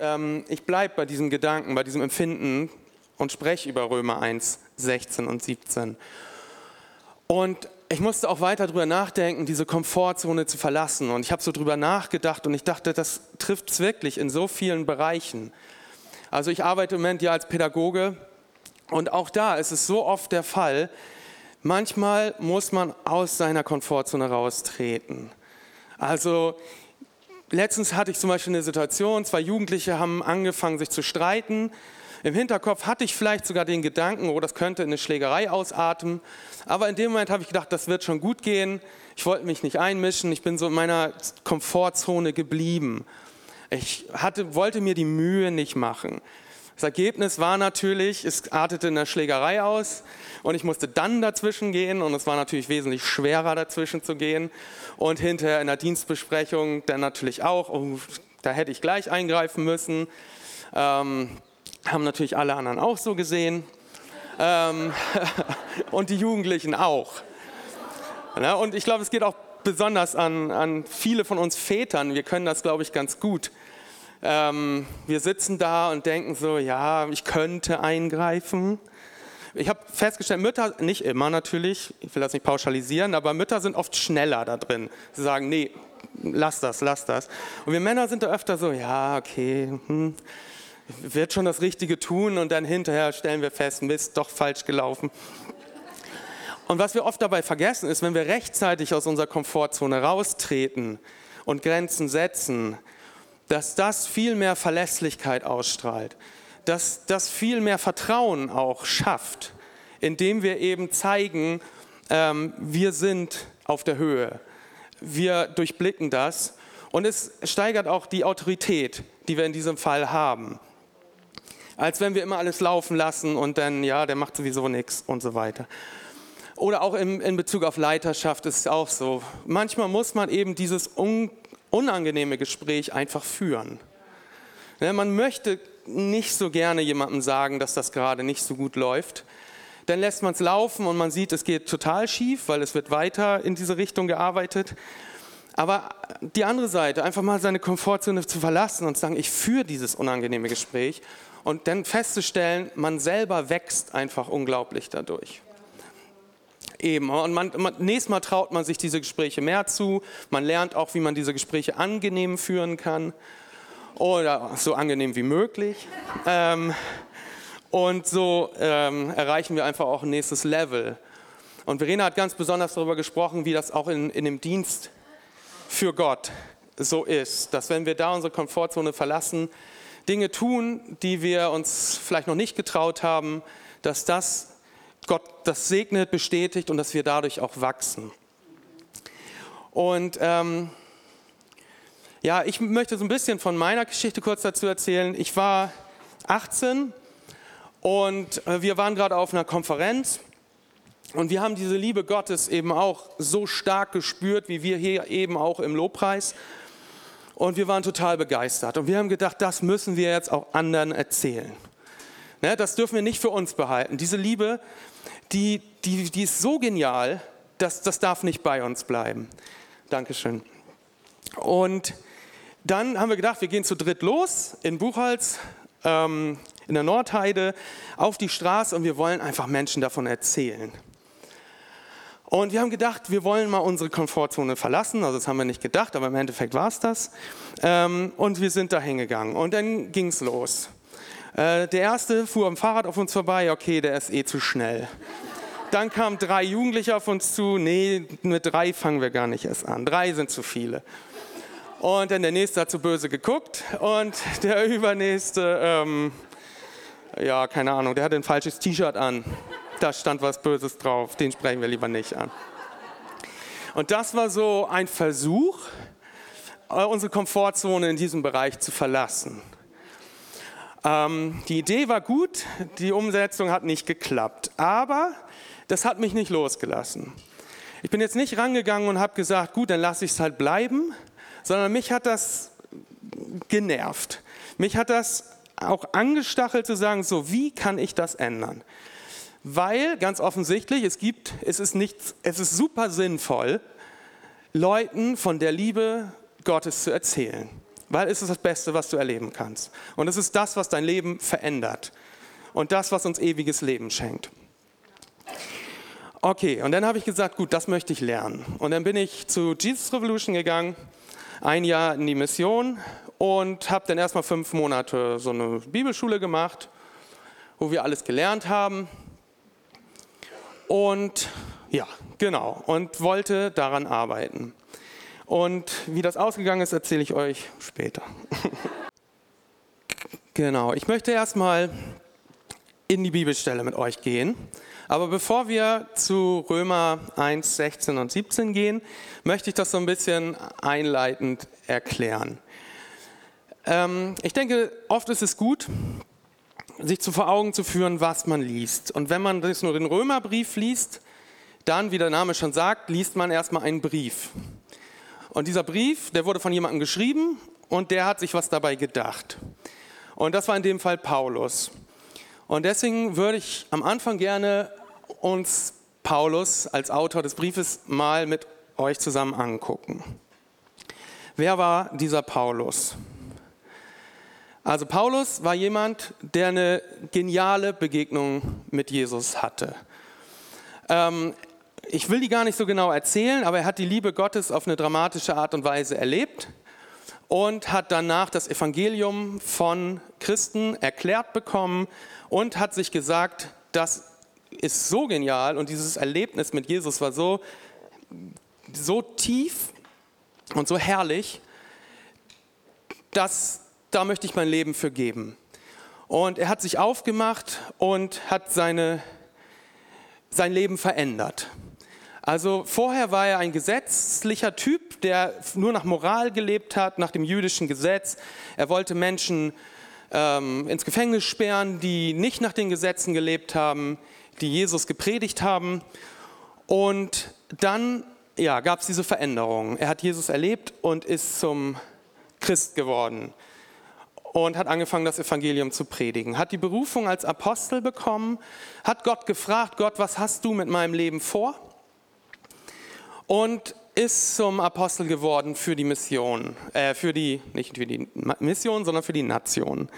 ähm, ich bleibe bei diesem Gedanken, bei diesem Empfinden und spreche über Römer 1, 16 und 17. Und ich musste auch weiter darüber nachdenken, diese Komfortzone zu verlassen. Und ich habe so darüber nachgedacht und ich dachte, das trifft es wirklich in so vielen Bereichen. Also ich arbeite im Moment ja als Pädagoge und auch da ist es so oft der Fall, manchmal muss man aus seiner Komfortzone raustreten. Also letztens hatte ich zum Beispiel eine Situation, zwei Jugendliche haben angefangen, sich zu streiten. Im Hinterkopf hatte ich vielleicht sogar den Gedanken, oh, das könnte in eine Schlägerei ausarten. Aber in dem Moment habe ich gedacht, das wird schon gut gehen. Ich wollte mich nicht einmischen. Ich bin so in meiner Komfortzone geblieben. Ich hatte, wollte mir die Mühe nicht machen. Das Ergebnis war natürlich, es artete in der Schlägerei aus und ich musste dann dazwischen gehen und es war natürlich wesentlich schwerer dazwischen zu gehen und hinterher in der Dienstbesprechung dann natürlich auch, oh, da hätte ich gleich eingreifen müssen. Ähm, haben natürlich alle anderen auch so gesehen ähm, und die Jugendlichen auch. Ja, und ich glaube, es geht auch besonders an, an viele von uns Vätern. Wir können das, glaube ich, ganz gut ähm, wir sitzen da und denken so, ja, ich könnte eingreifen. Ich habe festgestellt, Mütter, nicht immer natürlich, ich will das nicht pauschalisieren, aber Mütter sind oft schneller da drin. Sie sagen, nee, lass das, lass das. Und wir Männer sind da öfter so, ja, okay, hm, wird schon das Richtige tun und dann hinterher stellen wir fest, Mist, doch falsch gelaufen. Und was wir oft dabei vergessen ist, wenn wir rechtzeitig aus unserer Komfortzone raustreten und Grenzen setzen, dass das viel mehr Verlässlichkeit ausstrahlt, dass das viel mehr Vertrauen auch schafft, indem wir eben zeigen, ähm, wir sind auf der Höhe, wir durchblicken das und es steigert auch die Autorität, die wir in diesem Fall haben. Als wenn wir immer alles laufen lassen und dann, ja, der macht sowieso nichts und so weiter. Oder auch in, in Bezug auf Leiterschaft ist es auch so. Manchmal muss man eben dieses un unangenehme Gespräch einfach führen. Ja, man möchte nicht so gerne jemandem sagen, dass das gerade nicht so gut läuft. Dann lässt man es laufen und man sieht, es geht total schief, weil es wird weiter in diese Richtung gearbeitet. Aber die andere Seite, einfach mal seine Komfortzone zu verlassen und zu sagen, ich führe dieses unangenehme Gespräch und dann festzustellen, man selber wächst einfach unglaublich dadurch. Eben. Und man, man, nächstes Mal traut man sich diese Gespräche mehr zu. Man lernt auch, wie man diese Gespräche angenehm führen kann. Oder so angenehm wie möglich. Ähm, und so ähm, erreichen wir einfach auch ein nächstes Level. Und Verena hat ganz besonders darüber gesprochen, wie das auch in, in dem Dienst für Gott so ist. Dass wenn wir da unsere Komfortzone verlassen, Dinge tun, die wir uns vielleicht noch nicht getraut haben, dass das Gott das segnet, bestätigt und dass wir dadurch auch wachsen. Und ähm, ja, ich möchte so ein bisschen von meiner Geschichte kurz dazu erzählen. Ich war 18 und äh, wir waren gerade auf einer Konferenz und wir haben diese Liebe Gottes eben auch so stark gespürt, wie wir hier eben auch im Lobpreis. Und wir waren total begeistert und wir haben gedacht, das müssen wir jetzt auch anderen erzählen. Ne, das dürfen wir nicht für uns behalten. Diese Liebe die, die, die ist so genial, dass das darf nicht bei uns bleiben. Dankeschön. Und dann haben wir gedacht, wir gehen zu dritt los in Buchholz, ähm, in der Nordheide, auf die Straße und wir wollen einfach Menschen davon erzählen. Und wir haben gedacht, wir wollen mal unsere Komfortzone verlassen. Also das haben wir nicht gedacht, aber im Endeffekt war es das. Ähm, und wir sind da hingegangen. Und dann ging es los. Äh, der erste fuhr am Fahrrad auf uns vorbei, okay, der ist eh zu schnell. Dann kamen drei Jugendliche auf uns zu, nee, mit drei fangen wir gar nicht erst an, drei sind zu viele. Und dann der nächste hat zu böse geguckt und der übernächste, ähm, ja, keine Ahnung, der hatte ein falsches T-Shirt an. Da stand was Böses drauf, den sprechen wir lieber nicht an. Und das war so ein Versuch, äh, unsere Komfortzone in diesem Bereich zu verlassen. Ähm, die Idee war gut, die Umsetzung hat nicht geklappt, aber das hat mich nicht losgelassen. Ich bin jetzt nicht rangegangen und habe gesagt, gut, dann lasse ich es halt bleiben, sondern mich hat das genervt. Mich hat das auch angestachelt zu sagen, so wie kann ich das ändern? Weil ganz offensichtlich, es gibt, es ist nicht, es ist super sinnvoll, Leuten von der Liebe Gottes zu erzählen. weil es ist das Beste, was du erleben kannst. Und es ist das, was dein Leben verändert und das, was uns ewiges Leben schenkt. Okay, und dann habe ich gesagt, gut, das möchte ich lernen. Und dann bin ich zu Jesus Revolution gegangen, ein Jahr in die Mission und habe dann erstmal fünf Monate so eine Bibelschule gemacht, wo wir alles gelernt haben. Und ja, genau, und wollte daran arbeiten. Und wie das ausgegangen ist, erzähle ich euch später. genau, ich möchte erstmal in die Bibelstelle mit euch gehen. Aber bevor wir zu Römer 1, 16 und 17 gehen, möchte ich das so ein bisschen einleitend erklären. Ähm, ich denke, oft ist es gut, sich zu vor Augen zu führen, was man liest. Und wenn man nur den Römerbrief liest, dann, wie der Name schon sagt, liest man erstmal einen Brief. Und dieser Brief, der wurde von jemandem geschrieben und der hat sich was dabei gedacht. Und das war in dem Fall Paulus. Und deswegen würde ich am Anfang gerne uns Paulus als Autor des Briefes mal mit euch zusammen angucken. Wer war dieser Paulus? Also Paulus war jemand, der eine geniale Begegnung mit Jesus hatte. Ähm, ich will die gar nicht so genau erzählen, aber er hat die Liebe Gottes auf eine dramatische Art und Weise erlebt und hat danach das Evangelium von Christen erklärt bekommen und hat sich gesagt, das ist so genial und dieses Erlebnis mit Jesus war so, so tief und so herrlich, dass da möchte ich mein Leben für geben. Und er hat sich aufgemacht und hat seine, sein Leben verändert. Also vorher war er ein gesetzlicher Typ, der nur nach Moral gelebt hat, nach dem jüdischen Gesetz. Er wollte Menschen ähm, ins Gefängnis sperren, die nicht nach den Gesetzen gelebt haben, die Jesus gepredigt haben. Und dann ja, gab es diese Veränderung. Er hat Jesus erlebt und ist zum Christ geworden und hat angefangen, das Evangelium zu predigen. Hat die Berufung als Apostel bekommen, hat Gott gefragt, Gott, was hast du mit meinem Leben vor? Und ist zum Apostel geworden für die Mission, äh, für die, nicht für die Mission, sondern für die Nation.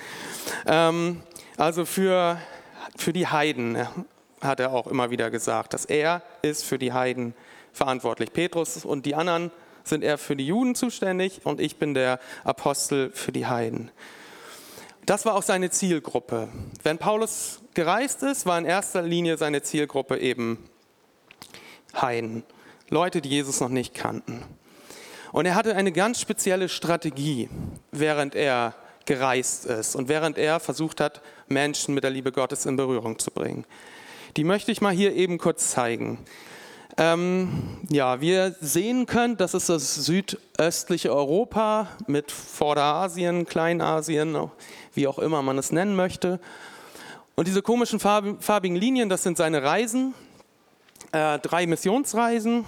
Ähm, also für, für die Heiden hat er auch immer wieder gesagt, dass er ist für die Heiden verantwortlich. Petrus und die anderen sind eher für die Juden zuständig und ich bin der Apostel für die Heiden. Das war auch seine Zielgruppe. Wenn Paulus gereist ist, war in erster Linie seine Zielgruppe eben Heiden, Leute, die Jesus noch nicht kannten. Und er hatte eine ganz spezielle Strategie, während er gereist ist und während er versucht hat, Menschen mit der Liebe Gottes in Berührung zu bringen. Die möchte ich mal hier eben kurz zeigen. Ähm, ja, wie ihr sehen könnt, das ist das südöstliche Europa mit Vorderasien, Kleinasien, wie auch immer man es nennen möchte. Und diese komischen farbigen Linien, das sind seine Reisen, äh, drei Missionsreisen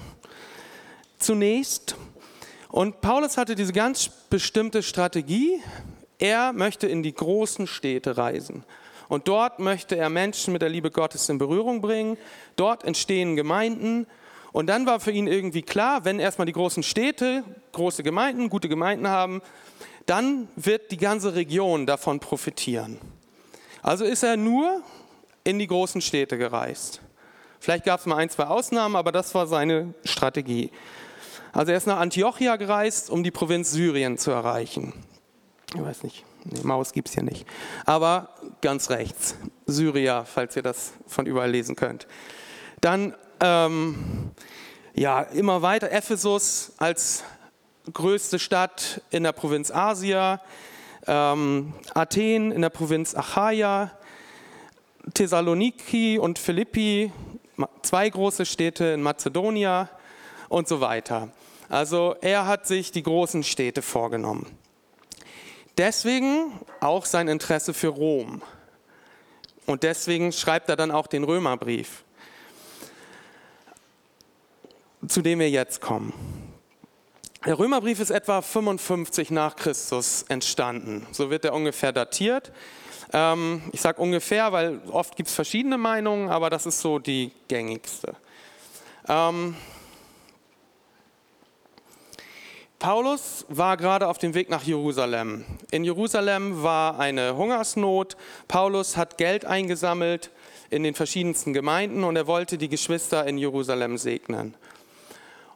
zunächst. Und Paulus hatte diese ganz bestimmte Strategie. Er möchte in die großen Städte reisen. Und dort möchte er Menschen mit der Liebe Gottes in Berührung bringen. Dort entstehen Gemeinden. Und dann war für ihn irgendwie klar, wenn erstmal die großen Städte, große Gemeinden, gute Gemeinden haben, dann wird die ganze Region davon profitieren. Also ist er nur in die großen Städte gereist. Vielleicht gab es mal ein, zwei Ausnahmen, aber das war seine Strategie. Also er ist nach Antiochia gereist, um die Provinz Syrien zu erreichen. Ich weiß nicht, Nee, Maus gibt es hier nicht. Aber ganz rechts, Syria, falls ihr das von überall lesen könnt. Dann ähm, ja, immer weiter Ephesus als größte Stadt in der Provinz Asia, ähm, Athen in der Provinz Achaia, Thessaloniki und Philippi, zwei große Städte in Mazedonien und so weiter. Also er hat sich die großen Städte vorgenommen. Deswegen auch sein Interesse für Rom. Und deswegen schreibt er dann auch den Römerbrief, zu dem wir jetzt kommen. Der Römerbrief ist etwa 55 nach Christus entstanden. So wird er ungefähr datiert. Ähm, ich sage ungefähr, weil oft gibt es verschiedene Meinungen, aber das ist so die gängigste. Ähm, Paulus war gerade auf dem Weg nach Jerusalem. In Jerusalem war eine Hungersnot. Paulus hat Geld eingesammelt in den verschiedensten Gemeinden und er wollte die Geschwister in Jerusalem segnen.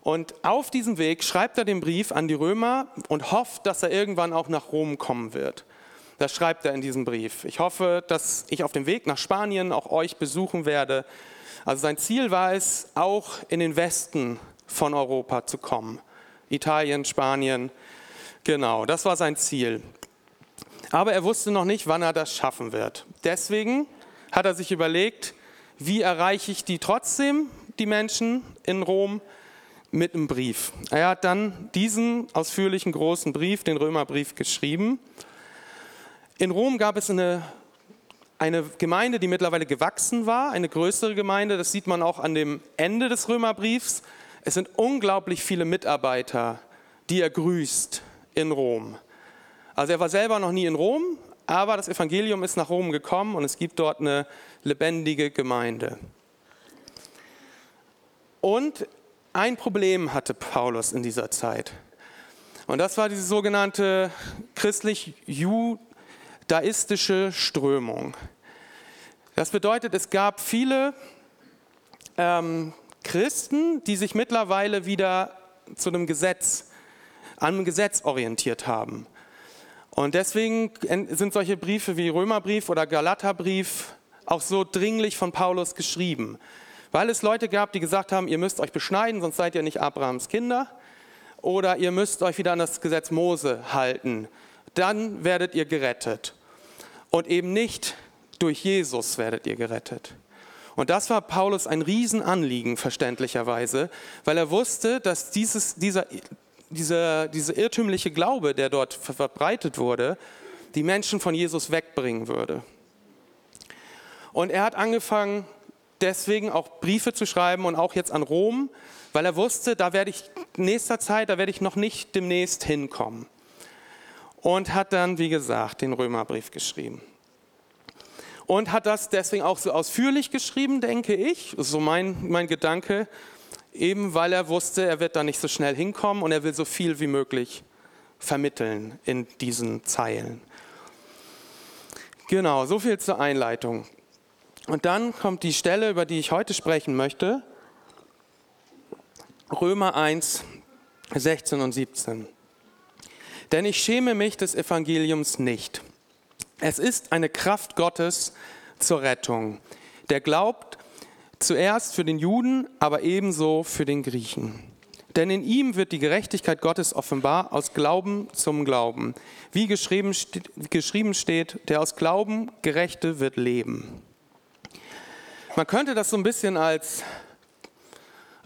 Und auf diesem Weg schreibt er den Brief an die Römer und hofft, dass er irgendwann auch nach Rom kommen wird. Das schreibt er in diesem Brief. Ich hoffe, dass ich auf dem Weg nach Spanien auch euch besuchen werde. Also sein Ziel war es, auch in den Westen von Europa zu kommen. Italien, Spanien, genau, das war sein Ziel. Aber er wusste noch nicht, wann er das schaffen wird. Deswegen hat er sich überlegt, wie erreiche ich die trotzdem, die Menschen in Rom, mit einem Brief. Er hat dann diesen ausführlichen großen Brief, den Römerbrief, geschrieben. In Rom gab es eine, eine Gemeinde, die mittlerweile gewachsen war, eine größere Gemeinde. Das sieht man auch an dem Ende des Römerbriefs. Es sind unglaublich viele Mitarbeiter, die er grüßt in Rom. Also er war selber noch nie in Rom, aber das Evangelium ist nach Rom gekommen und es gibt dort eine lebendige Gemeinde. Und ein Problem hatte Paulus in dieser Zeit. Und das war diese sogenannte christlich-judaistische Strömung. Das bedeutet, es gab viele ähm, Christen, die sich mittlerweile wieder zu einem Gesetz, an einem Gesetz orientiert haben. Und deswegen sind solche Briefe wie Römerbrief oder Galaterbrief auch so dringlich von Paulus geschrieben. Weil es Leute gab, die gesagt haben, ihr müsst euch beschneiden, sonst seid ihr nicht Abrahams Kinder. Oder ihr müsst euch wieder an das Gesetz Mose halten. Dann werdet ihr gerettet. Und eben nicht durch Jesus werdet ihr gerettet. Und das war Paulus ein Riesenanliegen, verständlicherweise, weil er wusste, dass dieses, dieser, dieser, dieser irrtümliche Glaube, der dort verbreitet wurde, die Menschen von Jesus wegbringen würde. Und er hat angefangen, deswegen auch Briefe zu schreiben und auch jetzt an Rom, weil er wusste, da werde ich in nächster Zeit, da werde ich noch nicht demnächst hinkommen. Und hat dann, wie gesagt, den Römerbrief geschrieben und hat das deswegen auch so ausführlich geschrieben, denke ich, so mein, mein Gedanke, eben weil er wusste, er wird da nicht so schnell hinkommen und er will so viel wie möglich vermitteln in diesen Zeilen. Genau, so viel zur Einleitung. Und dann kommt die Stelle, über die ich heute sprechen möchte. Römer 1, 16 und 17. Denn ich schäme mich des Evangeliums nicht es ist eine Kraft Gottes zur Rettung. Der glaubt zuerst für den Juden, aber ebenso für den Griechen. Denn in ihm wird die Gerechtigkeit Gottes offenbar aus Glauben zum Glauben. Wie geschrieben, geschrieben steht, der aus Glauben Gerechte wird leben. Man könnte das so ein bisschen als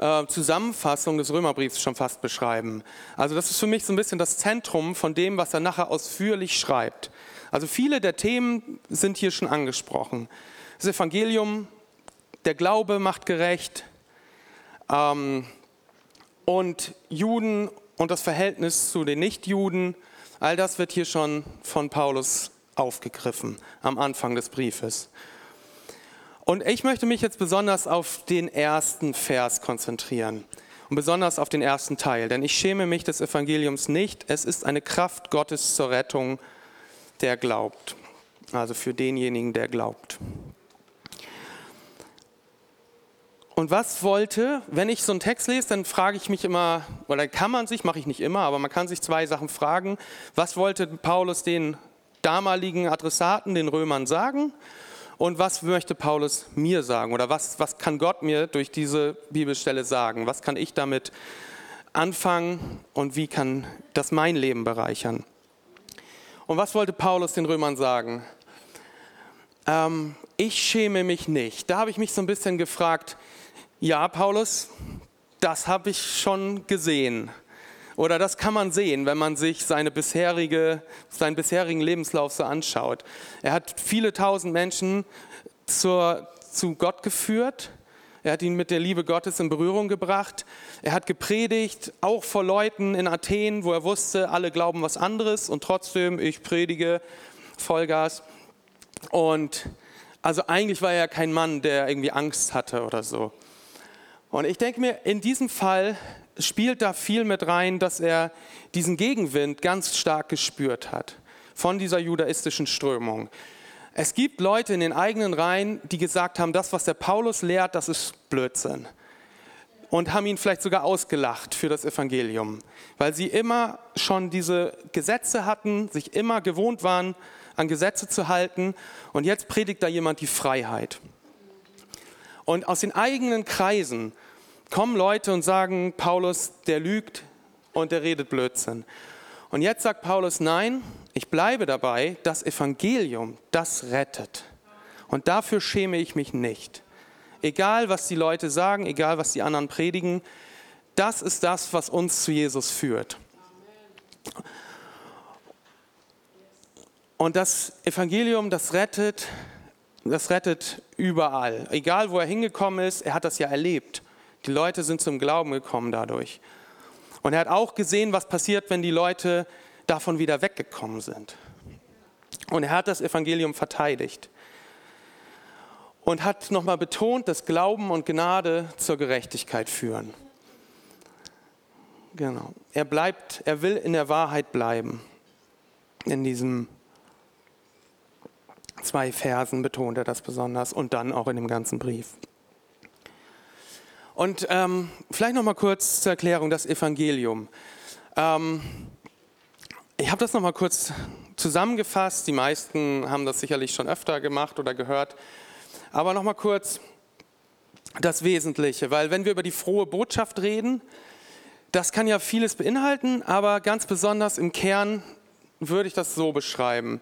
äh, Zusammenfassung des Römerbriefs schon fast beschreiben. Also das ist für mich so ein bisschen das Zentrum von dem, was er nachher ausführlich schreibt. Also viele der Themen sind hier schon angesprochen. Das Evangelium, der Glaube macht gerecht ähm, und Juden und das Verhältnis zu den Nichtjuden, all das wird hier schon von Paulus aufgegriffen am Anfang des Briefes. Und ich möchte mich jetzt besonders auf den ersten Vers konzentrieren und besonders auf den ersten Teil, denn ich schäme mich des Evangeliums nicht. Es ist eine Kraft Gottes zur Rettung der glaubt. Also für denjenigen, der glaubt. Und was wollte, wenn ich so einen Text lese, dann frage ich mich immer, oder kann man sich, mache ich nicht immer, aber man kann sich zwei Sachen fragen. Was wollte Paulus den damaligen Adressaten, den Römern sagen? Und was möchte Paulus mir sagen? Oder was, was kann Gott mir durch diese Bibelstelle sagen? Was kann ich damit anfangen und wie kann das mein Leben bereichern? Und was wollte Paulus den Römern sagen? Ähm, ich schäme mich nicht. Da habe ich mich so ein bisschen gefragt, ja, Paulus, das habe ich schon gesehen. Oder das kann man sehen, wenn man sich seine bisherige, seinen bisherigen Lebenslauf so anschaut. Er hat viele tausend Menschen zur, zu Gott geführt. Er hat ihn mit der Liebe Gottes in Berührung gebracht. Er hat gepredigt, auch vor Leuten in Athen, wo er wusste, alle glauben was anderes und trotzdem, ich predige Vollgas. Und also eigentlich war er kein Mann, der irgendwie Angst hatte oder so. Und ich denke mir, in diesem Fall spielt da viel mit rein, dass er diesen Gegenwind ganz stark gespürt hat von dieser judaistischen Strömung. Es gibt Leute in den eigenen Reihen, die gesagt haben, das, was der Paulus lehrt, das ist Blödsinn. Und haben ihn vielleicht sogar ausgelacht für das Evangelium, weil sie immer schon diese Gesetze hatten, sich immer gewohnt waren, an Gesetze zu halten. Und jetzt predigt da jemand die Freiheit. Und aus den eigenen Kreisen kommen Leute und sagen, Paulus, der lügt und der redet Blödsinn. Und jetzt sagt Paulus, nein, ich bleibe dabei, das Evangelium, das rettet. Und dafür schäme ich mich nicht. Egal, was die Leute sagen, egal, was die anderen predigen, das ist das, was uns zu Jesus führt. Und das Evangelium, das rettet, das rettet überall. Egal, wo er hingekommen ist, er hat das ja erlebt. Die Leute sind zum Glauben gekommen dadurch. Und er hat auch gesehen, was passiert, wenn die Leute davon wieder weggekommen sind. Und er hat das Evangelium verteidigt und hat nochmal betont, dass Glauben und Gnade zur Gerechtigkeit führen. Genau. Er bleibt, er will in der Wahrheit bleiben. In diesen zwei Versen betont er das besonders und dann auch in dem ganzen Brief. Und ähm, vielleicht noch mal kurz zur Erklärung das Evangelium. Ähm, ich habe das noch mal kurz zusammengefasst. Die meisten haben das sicherlich schon öfter gemacht oder gehört. Aber noch mal kurz das Wesentliche, weil wenn wir über die frohe Botschaft reden, das kann ja vieles beinhalten, aber ganz besonders im Kern würde ich das so beschreiben.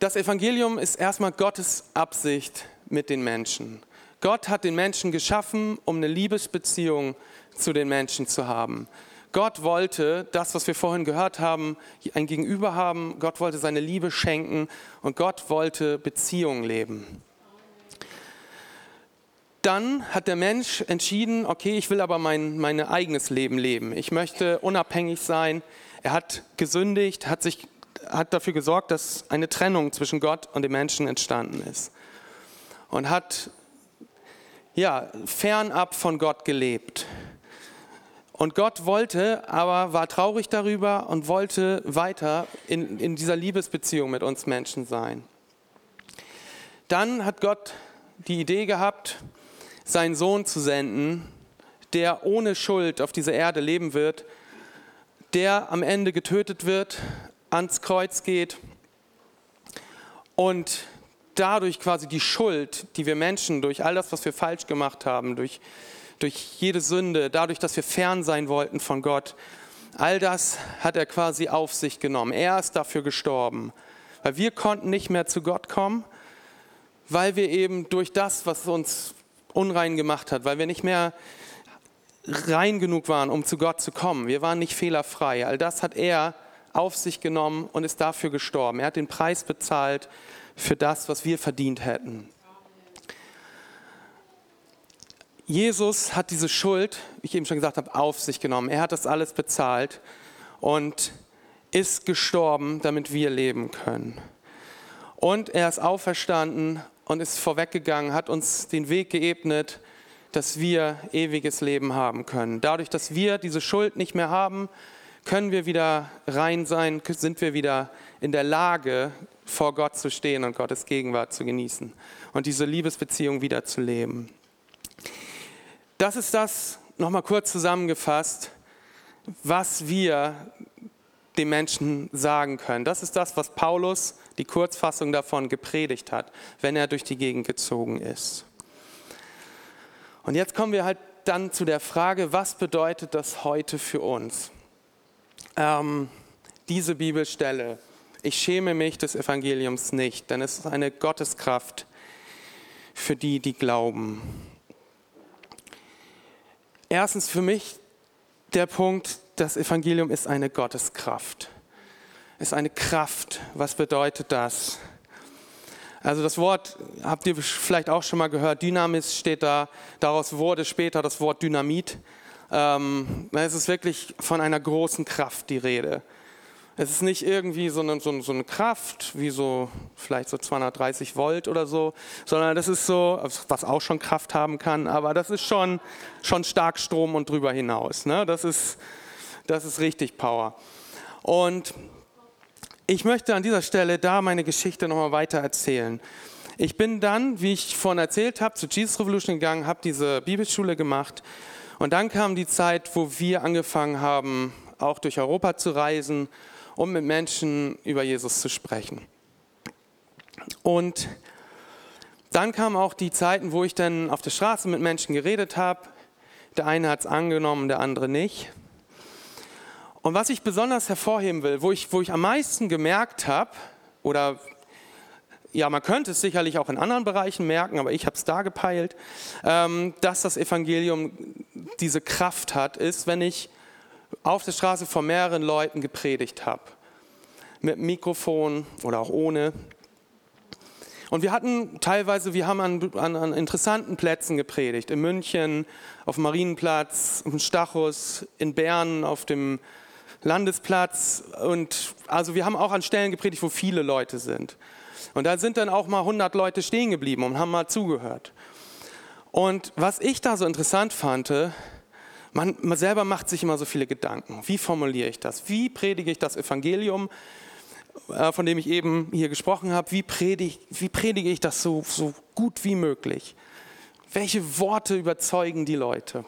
Das Evangelium ist erstmal Gottes Absicht mit den Menschen. Gott hat den Menschen geschaffen, um eine Liebesbeziehung zu den Menschen zu haben. Gott wollte das, was wir vorhin gehört haben, ein Gegenüber haben. Gott wollte seine Liebe schenken und Gott wollte Beziehungen leben. Dann hat der Mensch entschieden, okay, ich will aber mein, mein eigenes Leben leben. Ich möchte unabhängig sein. Er hat gesündigt, hat, sich, hat dafür gesorgt, dass eine Trennung zwischen Gott und dem Menschen entstanden ist. Und hat ja, fernab von Gott gelebt. Und Gott wollte, aber war traurig darüber und wollte weiter in, in dieser Liebesbeziehung mit uns Menschen sein. Dann hat Gott die Idee gehabt, seinen Sohn zu senden, der ohne Schuld auf dieser Erde leben wird, der am Ende getötet wird, ans Kreuz geht und dadurch quasi die Schuld, die wir Menschen durch all das, was wir falsch gemacht haben, durch, durch jede Sünde, dadurch, dass wir fern sein wollten von Gott, all das hat er quasi auf sich genommen. Er ist dafür gestorben, weil wir konnten nicht mehr zu Gott kommen, weil wir eben durch das, was uns unrein gemacht hat, weil wir nicht mehr rein genug waren, um zu Gott zu kommen. Wir waren nicht fehlerfrei. All das hat er auf sich genommen und ist dafür gestorben. Er hat den Preis bezahlt für das, was wir verdient hätten. Jesus hat diese Schuld, wie ich eben schon gesagt habe, auf sich genommen. Er hat das alles bezahlt und ist gestorben, damit wir leben können. Und er ist auferstanden und ist vorweggegangen, hat uns den Weg geebnet, dass wir ewiges Leben haben können. Dadurch, dass wir diese Schuld nicht mehr haben, können wir wieder rein sein, sind wir wieder in der Lage, vor Gott zu stehen und Gottes Gegenwart zu genießen und diese Liebesbeziehung wieder zu leben. Das ist das, nochmal kurz zusammengefasst, was wir den Menschen sagen können. Das ist das, was Paulus, die Kurzfassung davon, gepredigt hat, wenn er durch die Gegend gezogen ist. Und jetzt kommen wir halt dann zu der Frage, was bedeutet das heute für uns? Ähm, diese Bibelstelle. Ich schäme mich des Evangeliums nicht, denn es ist eine Gotteskraft für die, die glauben. Erstens für mich der Punkt, das Evangelium ist eine Gotteskraft. Ist eine Kraft. Was bedeutet das? Also das Wort habt ihr vielleicht auch schon mal gehört, Dynamis steht da, daraus wurde später das Wort Dynamit. Ähm, es ist wirklich von einer großen Kraft die Rede. Es ist nicht irgendwie so eine, so, eine Kraft, wie so vielleicht so 230 Volt oder so, sondern das ist so, was auch schon Kraft haben kann, aber das ist schon, schon Starkstrom und drüber hinaus. Ne? Das, ist, das ist richtig Power. Und ich möchte an dieser Stelle da meine Geschichte nochmal weiter erzählen. Ich bin dann, wie ich vorhin erzählt habe, zu Jesus Revolution gegangen, habe diese Bibelschule gemacht und dann kam die Zeit, wo wir angefangen haben, auch durch Europa zu reisen, um mit Menschen über Jesus zu sprechen. Und dann kamen auch die Zeiten, wo ich dann auf der Straße mit Menschen geredet habe. Der eine hat es angenommen, der andere nicht. Und was ich besonders hervorheben will, wo ich, wo ich am meisten gemerkt habe, oder ja, man könnte es sicherlich auch in anderen Bereichen merken, aber ich habe es da gepeilt, ähm, dass das Evangelium diese Kraft hat, ist, wenn ich auf der Straße vor mehreren Leuten gepredigt habe. Mit Mikrofon oder auch ohne. Und wir hatten teilweise, wir haben an, an, an interessanten Plätzen gepredigt. In München, auf dem Marienplatz, dem Stachus, in Bern, auf dem Landesplatz. Und also wir haben auch an Stellen gepredigt, wo viele Leute sind. Und da sind dann auch mal 100 Leute stehen geblieben und haben mal zugehört. Und was ich da so interessant fand, man, man selber macht sich immer so viele Gedanken. Wie formuliere ich das? Wie predige ich das Evangelium, äh, von dem ich eben hier gesprochen habe? Wie predige, wie predige ich das so, so gut wie möglich? Welche Worte überzeugen die Leute?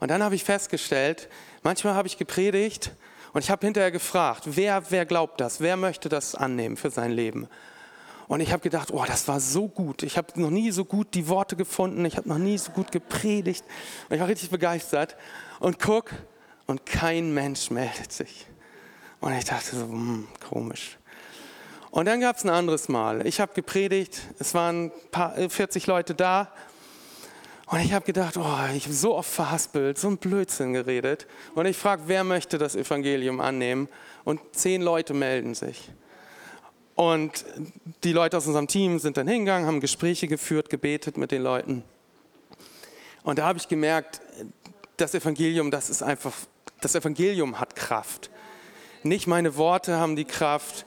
Und dann habe ich festgestellt, manchmal habe ich gepredigt und ich habe hinterher gefragt, wer, wer glaubt das? Wer möchte das annehmen für sein Leben? Und ich habe gedacht, oh, das war so gut. Ich habe noch nie so gut die Worte gefunden. Ich habe noch nie so gut gepredigt. Und ich war richtig begeistert. Und guck, und kein Mensch meldet sich. Und ich dachte so, hm, komisch. Und dann gab es ein anderes Mal. Ich habe gepredigt. Es waren paar, 40 äh, Leute da. Und ich habe gedacht, oh, ich habe so oft verhaspelt, so ein Blödsinn geredet. Und ich frage, wer möchte das Evangelium annehmen? Und zehn Leute melden sich. Und die Leute aus unserem Team sind dann hingegangen, haben Gespräche geführt, gebetet mit den Leuten. Und da habe ich gemerkt, das Evangelium, das ist einfach, das Evangelium hat Kraft. Nicht meine Worte haben die Kraft,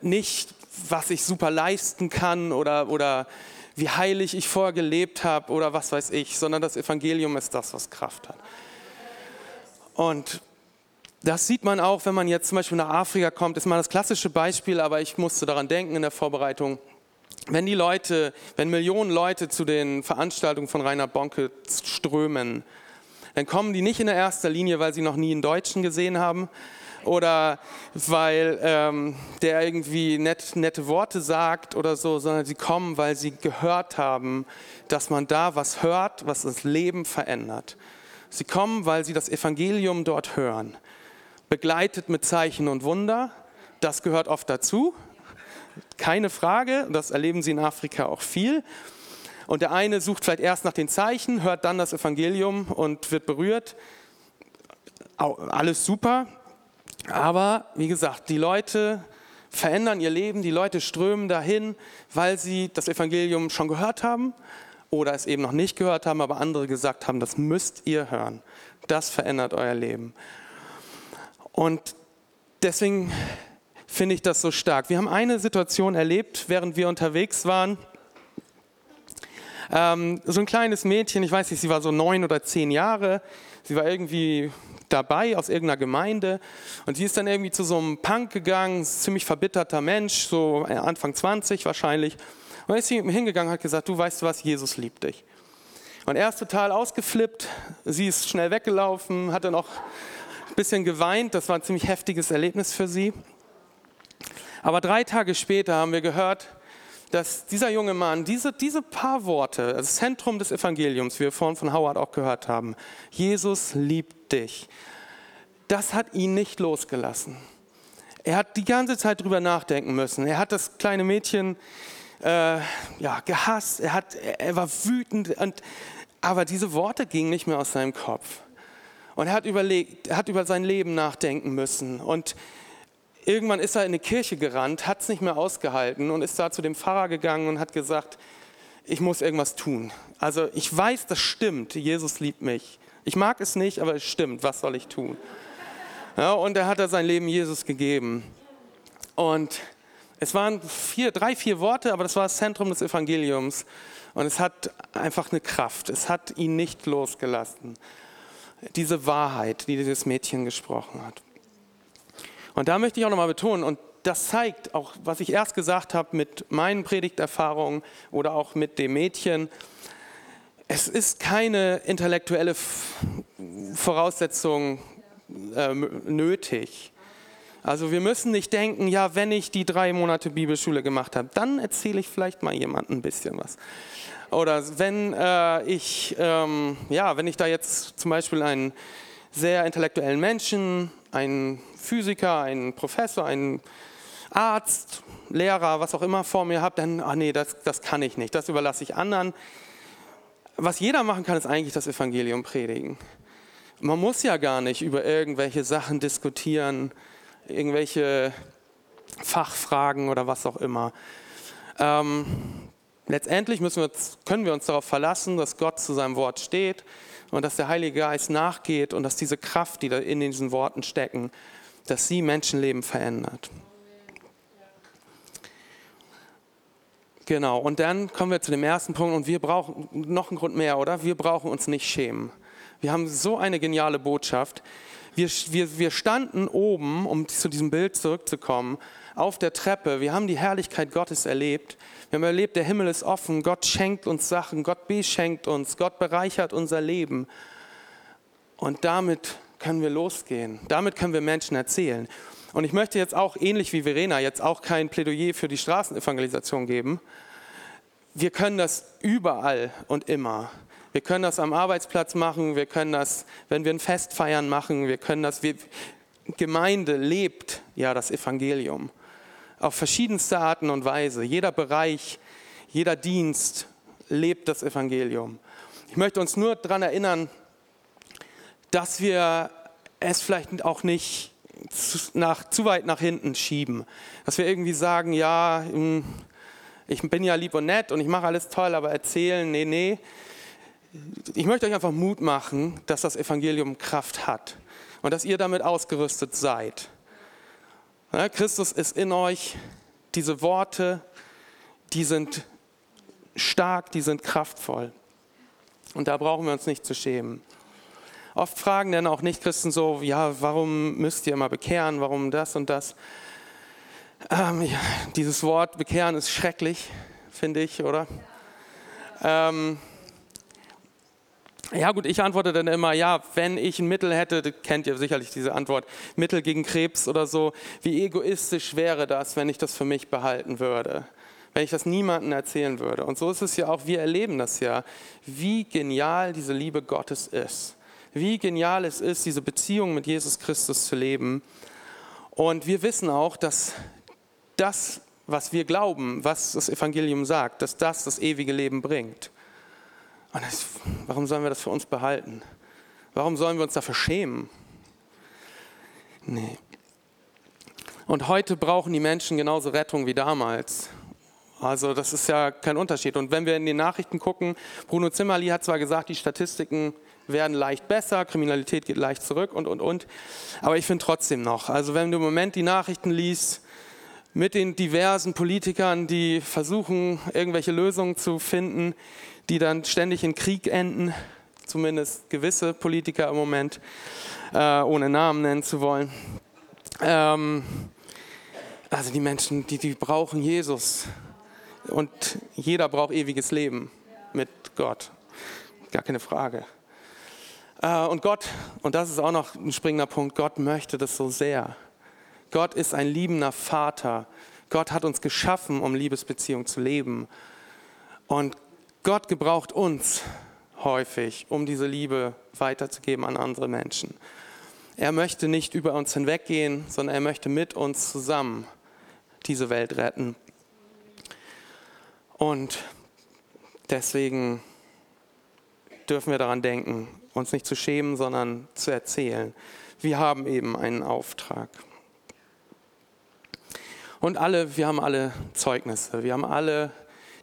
nicht was ich super leisten kann oder, oder wie heilig ich vorher gelebt habe oder was weiß ich, sondern das Evangelium ist das, was Kraft hat. Und das sieht man auch, wenn man jetzt zum Beispiel nach Afrika kommt, ist mal das klassische Beispiel, aber ich musste daran denken in der Vorbereitung. Wenn die Leute, wenn Millionen Leute zu den Veranstaltungen von Rainer Bonke strömen, dann kommen die nicht in der erster Linie, weil sie noch nie einen Deutschen gesehen haben, oder weil ähm, der irgendwie nett, nette Worte sagt oder so, sondern sie kommen, weil sie gehört haben, dass man da was hört, was das Leben verändert. Sie kommen, weil sie das Evangelium dort hören, begleitet mit Zeichen und Wunder. Das gehört oft dazu, keine Frage, das erleben sie in Afrika auch viel. Und der eine sucht vielleicht erst nach den Zeichen, hört dann das Evangelium und wird berührt. Alles super, aber wie gesagt, die Leute verändern ihr Leben, die Leute strömen dahin, weil sie das Evangelium schon gehört haben oder es eben noch nicht gehört haben, aber andere gesagt haben, das müsst ihr hören. Das verändert euer Leben. Und deswegen finde ich das so stark. Wir haben eine Situation erlebt, während wir unterwegs waren. Ähm, so ein kleines Mädchen, ich weiß nicht, sie war so neun oder zehn Jahre. Sie war irgendwie dabei aus irgendeiner Gemeinde und sie ist dann irgendwie zu so einem Punk gegangen, ziemlich verbitterter Mensch, so Anfang 20 wahrscheinlich. Und dann ist sie hingegangen und hat gesagt, du weißt was, Jesus liebt dich. Und er ist total ausgeflippt, sie ist schnell weggelaufen, hat dann auch ein bisschen geweint, das war ein ziemlich heftiges Erlebnis für sie. Aber drei Tage später haben wir gehört, dass dieser junge Mann diese, diese paar Worte, das Zentrum des Evangeliums, wie wir vorhin von Howard auch gehört haben, Jesus liebt dich, das hat ihn nicht losgelassen. Er hat die ganze Zeit drüber nachdenken müssen. Er hat das kleine Mädchen äh, ja, gehasst, er, hat, er war wütend, und, aber diese Worte gingen nicht mehr aus seinem Kopf. Und er hat, überlegt, er hat über sein Leben nachdenken müssen. Und irgendwann ist er in eine Kirche gerannt, hat es nicht mehr ausgehalten und ist da zu dem Pfarrer gegangen und hat gesagt, ich muss irgendwas tun. Also ich weiß, das stimmt, Jesus liebt mich. Ich mag es nicht, aber es stimmt, was soll ich tun? Ja, und er hat da sein Leben Jesus gegeben. Und es waren vier, drei, vier Worte, aber das war das Zentrum des Evangeliums. Und es hat einfach eine Kraft. Es hat ihn nicht losgelassen. Diese Wahrheit, die dieses Mädchen gesprochen hat. Und da möchte ich auch nochmal betonen, und das zeigt auch, was ich erst gesagt habe mit meinen Predigterfahrungen oder auch mit dem Mädchen. Es ist keine intellektuelle Voraussetzung äh, nötig. Also wir müssen nicht denken, ja, wenn ich die drei Monate Bibelschule gemacht habe, dann erzähle ich vielleicht mal jemandem ein bisschen was. Oder wenn äh, ich, ähm, ja, wenn ich da jetzt zum Beispiel einen sehr intellektuellen Menschen, einen Physiker, einen Professor, einen Arzt, Lehrer, was auch immer vor mir habe, dann, ach nee, das, das kann ich nicht, das überlasse ich anderen. Was jeder machen kann, ist eigentlich das Evangelium predigen. Man muss ja gar nicht über irgendwelche Sachen diskutieren, irgendwelche Fachfragen oder was auch immer. Ähm, letztendlich wir, können wir uns darauf verlassen, dass Gott zu seinem Wort steht und dass der Heilige Geist nachgeht und dass diese Kraft, die da in diesen Worten stecken, dass sie Menschenleben verändert. Genau, und dann kommen wir zu dem ersten Punkt und wir brauchen noch einen Grund mehr, oder? Wir brauchen uns nicht schämen. Wir haben so eine geniale Botschaft. Wir, wir, wir standen oben, um zu diesem Bild zurückzukommen, auf der Treppe. Wir haben die Herrlichkeit Gottes erlebt. Wir haben erlebt, der Himmel ist offen. Gott schenkt uns Sachen. Gott beschenkt uns. Gott bereichert unser Leben. Und damit können wir losgehen. Damit können wir Menschen erzählen. Und ich möchte jetzt auch, ähnlich wie Verena, jetzt auch kein Plädoyer für die Straßenevangelisation geben. Wir können das überall und immer. Wir können das am Arbeitsplatz machen, wir können das, wenn wir ein Fest feiern, machen, wir können das, wir, Gemeinde lebt ja das Evangelium auf verschiedenste Arten und Weise. Jeder Bereich, jeder Dienst lebt das Evangelium. Ich möchte uns nur daran erinnern, dass wir es vielleicht auch nicht zu, nach, zu weit nach hinten schieben. Dass wir irgendwie sagen, ja, hm, ich bin ja lieb und nett und ich mache alles toll, aber erzählen, nee, nee ich möchte euch einfach Mut machen, dass das Evangelium Kraft hat und dass ihr damit ausgerüstet seid. Ja, Christus ist in euch. Diese Worte, die sind stark, die sind kraftvoll. Und da brauchen wir uns nicht zu schämen. Oft fragen dann auch Nicht-Christen so, ja, warum müsst ihr immer bekehren, warum das und das? Ähm, ja, dieses Wort bekehren ist schrecklich, finde ich, oder? Ähm, ja gut, ich antworte dann immer, ja, wenn ich ein Mittel hätte, kennt ihr sicherlich diese Antwort, Mittel gegen Krebs oder so, wie egoistisch wäre das, wenn ich das für mich behalten würde, wenn ich das niemandem erzählen würde. Und so ist es ja auch, wir erleben das ja, wie genial diese Liebe Gottes ist, wie genial es ist, diese Beziehung mit Jesus Christus zu leben. Und wir wissen auch, dass das, was wir glauben, was das Evangelium sagt, dass das das ewige Leben bringt. Und das, warum sollen wir das für uns behalten? Warum sollen wir uns dafür schämen? Nee. Und heute brauchen die Menschen genauso Rettung wie damals. Also das ist ja kein Unterschied. Und wenn wir in den Nachrichten gucken, Bruno Zimmerli hat zwar gesagt, die Statistiken werden leicht besser, Kriminalität geht leicht zurück und, und, und. Aber ich finde trotzdem noch, also wenn du im Moment die Nachrichten liest, mit den diversen Politikern, die versuchen, irgendwelche Lösungen zu finden, die dann ständig in Krieg enden, zumindest gewisse Politiker im Moment, äh, ohne Namen nennen zu wollen. Ähm, also die Menschen, die, die brauchen Jesus. Und jeder braucht ewiges Leben mit Gott. Gar keine Frage. Äh, und Gott, und das ist auch noch ein springender Punkt, Gott möchte das so sehr. Gott ist ein liebender Vater. Gott hat uns geschaffen, um Liebesbeziehung zu leben. Und Gott gebraucht uns häufig, um diese Liebe weiterzugeben an andere Menschen. Er möchte nicht über uns hinweggehen, sondern er möchte mit uns zusammen diese Welt retten. Und deswegen dürfen wir daran denken, uns nicht zu schämen, sondern zu erzählen. Wir haben eben einen Auftrag. Und alle, wir haben alle Zeugnisse, wir haben alle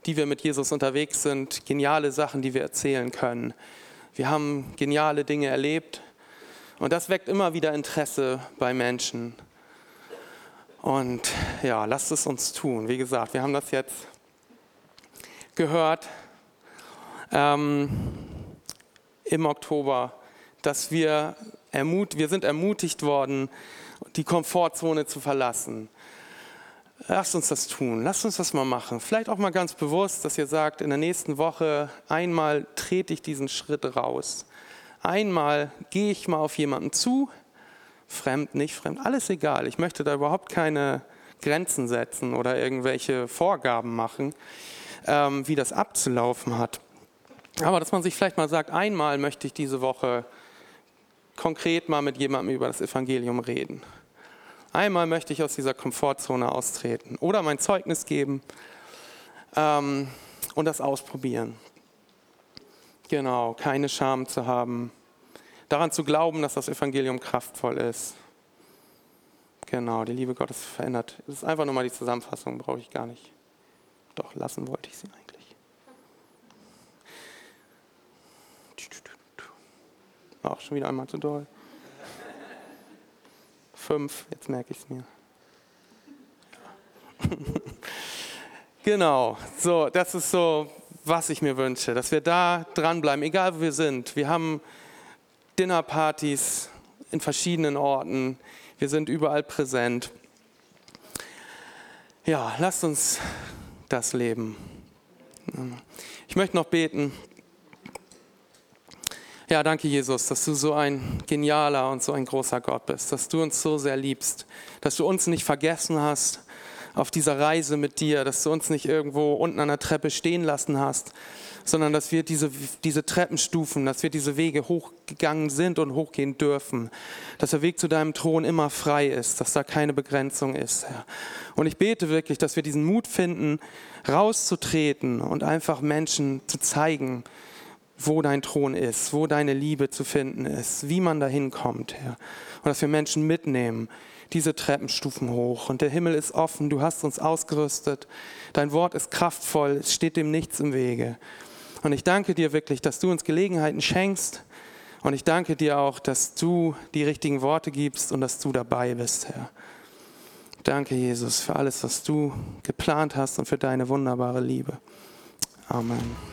die wir mit Jesus unterwegs sind, geniale Sachen, die wir erzählen können. Wir haben geniale Dinge erlebt Und das weckt immer wieder Interesse bei Menschen. Und ja, lasst es uns tun. Wie gesagt, wir haben das jetzt gehört ähm, im Oktober, dass wir, ermut wir sind ermutigt worden, die Komfortzone zu verlassen. Lasst uns das tun, lasst uns das mal machen. Vielleicht auch mal ganz bewusst, dass ihr sagt, in der nächsten Woche einmal trete ich diesen Schritt raus. Einmal gehe ich mal auf jemanden zu, fremd, nicht fremd, alles egal. Ich möchte da überhaupt keine Grenzen setzen oder irgendwelche Vorgaben machen, ähm, wie das abzulaufen hat. Aber dass man sich vielleicht mal sagt, einmal möchte ich diese Woche konkret mal mit jemandem über das Evangelium reden. Einmal möchte ich aus dieser Komfortzone austreten oder mein Zeugnis geben ähm, und das ausprobieren. Genau, keine Scham zu haben, daran zu glauben, dass das Evangelium kraftvoll ist. Genau, die Liebe Gottes verändert. Das ist einfach nur mal die Zusammenfassung, brauche ich gar nicht. Doch, lassen wollte ich sie eigentlich. Auch schon wieder einmal zu doll. Fünf, jetzt merke ich es mir. genau, so, das ist so, was ich mir wünsche, dass wir da dranbleiben, egal wo wir sind. Wir haben Dinnerpartys in verschiedenen Orten, wir sind überall präsent. Ja, lasst uns das leben. Ich möchte noch beten. Ja, danke Jesus, dass du so ein genialer und so ein großer Gott bist, dass du uns so sehr liebst, dass du uns nicht vergessen hast auf dieser Reise mit dir, dass du uns nicht irgendwo unten an der Treppe stehen lassen hast, sondern dass wir diese, diese Treppenstufen, dass wir diese Wege hochgegangen sind und hochgehen dürfen, dass der Weg zu deinem Thron immer frei ist, dass da keine Begrenzung ist. Herr. Und ich bete wirklich, dass wir diesen Mut finden, rauszutreten und einfach Menschen zu zeigen, wo dein Thron ist, wo deine Liebe zu finden ist, wie man da hinkommt, Herr. Und dass wir Menschen mitnehmen, diese Treppenstufen hoch. Und der Himmel ist offen, du hast uns ausgerüstet. Dein Wort ist kraftvoll, es steht dem nichts im Wege. Und ich danke dir wirklich, dass du uns Gelegenheiten schenkst. Und ich danke dir auch, dass du die richtigen Worte gibst und dass du dabei bist, Herr. Danke, Jesus, für alles, was du geplant hast und für deine wunderbare Liebe. Amen.